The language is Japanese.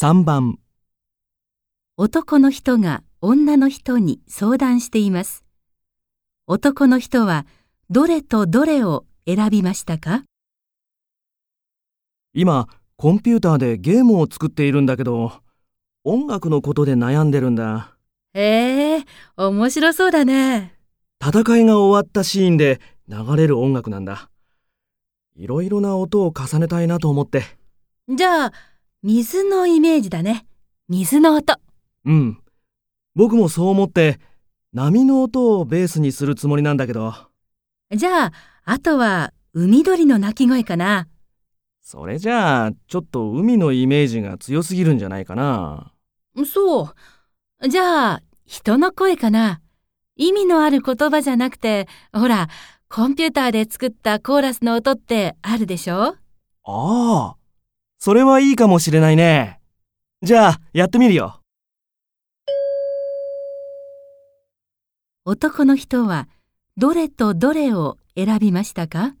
3番、男の人が女の人に相談しています。男の人はどれとどれを選びましたか？今、コンピューターでゲームを作っているんだけど、音楽のことで悩んでるんだ。ええ面白そうだね。戦いが終わったシーンで流れる音楽なんだ。いろいろな音を重ねたいなと思って。じゃあ、水のイメージだね。水の音。うん。僕もそう思って、波の音をベースにするつもりなんだけど、じゃあ、あとは海鳥の鳴き声かな。それじゃあ、ちょっと海のイメージが強すぎるんじゃないかな。そう。じゃあ、人の声かな。意味のある言葉じゃなくて、ほら、コンピューターで作ったコーラスの音ってあるでしょ？ああ、それはいいかもしれないね。じゃあ、やってみるよ。男の人はどれとどれを選びましたか？